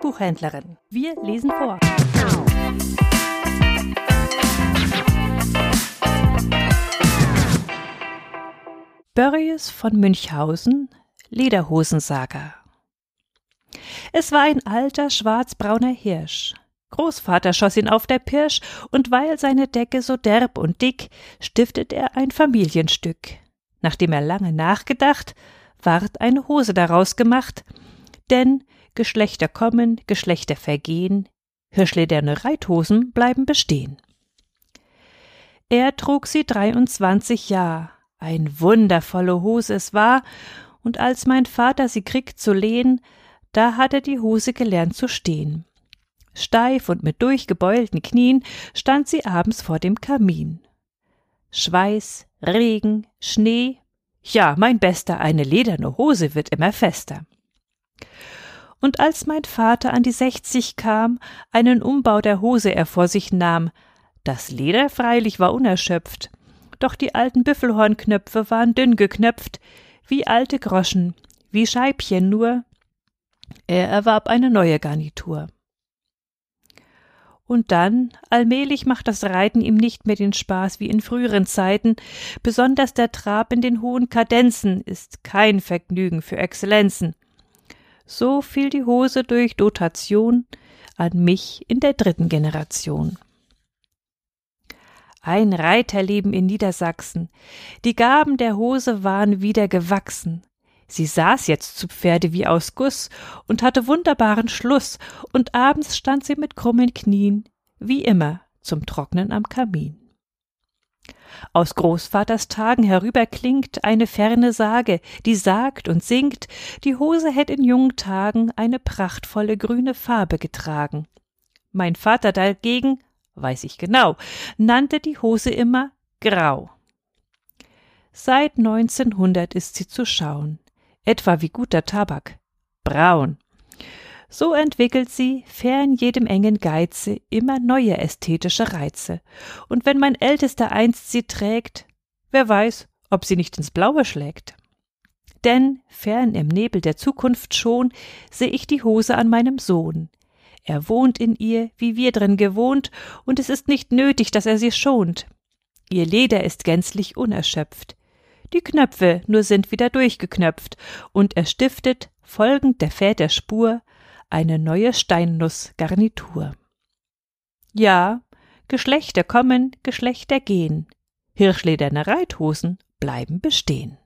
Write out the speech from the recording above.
Buchhändlerin. Wir lesen vor. Börries von Münchhausen Lederhosensaga Es war ein alter schwarzbrauner Hirsch. Großvater schoss ihn auf der Pirsch, und weil seine Decke so derb und dick, stiftet er ein Familienstück. Nachdem er lange nachgedacht, ward eine Hose daraus gemacht, denn Geschlechter kommen, Geschlechter vergehen, hirschlederne Reithosen bleiben bestehen. Er trug sie dreiundzwanzig Jahr, ein wundervolle Hose es war, und als mein Vater sie kriegt zu lehn, da hat er die Hose gelernt zu stehn. Steif und mit durchgebeulten Knien stand sie abends vor dem Kamin. Schweiß, Regen, Schnee, ja, mein Bester, eine lederne Hose wird immer fester. Und als mein Vater an die sechzig kam, einen Umbau der Hose er vor sich nahm, das Leder freilich war unerschöpft, doch die alten Büffelhornknöpfe waren dünn geknöpft, wie alte Groschen, wie Scheibchen nur. Er erwarb eine neue Garnitur. Und dann, allmählich macht das Reiten ihm nicht mehr den Spaß wie in früheren Zeiten, besonders der Trab in den hohen Kadenzen ist kein Vergnügen für Exzellenzen. So fiel die Hose durch Dotation an mich in der dritten Generation. Ein Reiterleben in Niedersachsen. Die Gaben der Hose waren wieder gewachsen. Sie saß jetzt zu Pferde wie aus Guss und hatte wunderbaren Schluss, und abends stand sie mit krummen Knien, wie immer, zum Trocknen am Kamin. Aus Großvaters Tagen herüber klingt eine ferne Sage, die sagt und singt, die Hose hätt in jungen Tagen eine prachtvolle grüne Farbe getragen. Mein Vater dagegen, weiß ich genau, nannte die Hose immer grau. Seit 1900 ist sie zu schauen etwa wie guter Tabak. Braun. So entwickelt sie, fern jedem engen Geize, immer neue ästhetische Reize. Und wenn mein Ältester einst sie trägt, wer weiß, ob sie nicht ins Blaue schlägt. Denn, fern im Nebel der Zukunft schon, seh ich die Hose an meinem Sohn. Er wohnt in ihr, wie wir drin gewohnt, und es ist nicht nötig, dass er sie schont. Ihr Leder ist gänzlich unerschöpft die Knöpfe nur sind wieder durchgeknöpft, und er stiftet, folgend der Väter Spur, eine neue Steinnussgarnitur. Ja, Geschlechter kommen, Geschlechter gehen, hirschlederne Reithosen bleiben bestehen.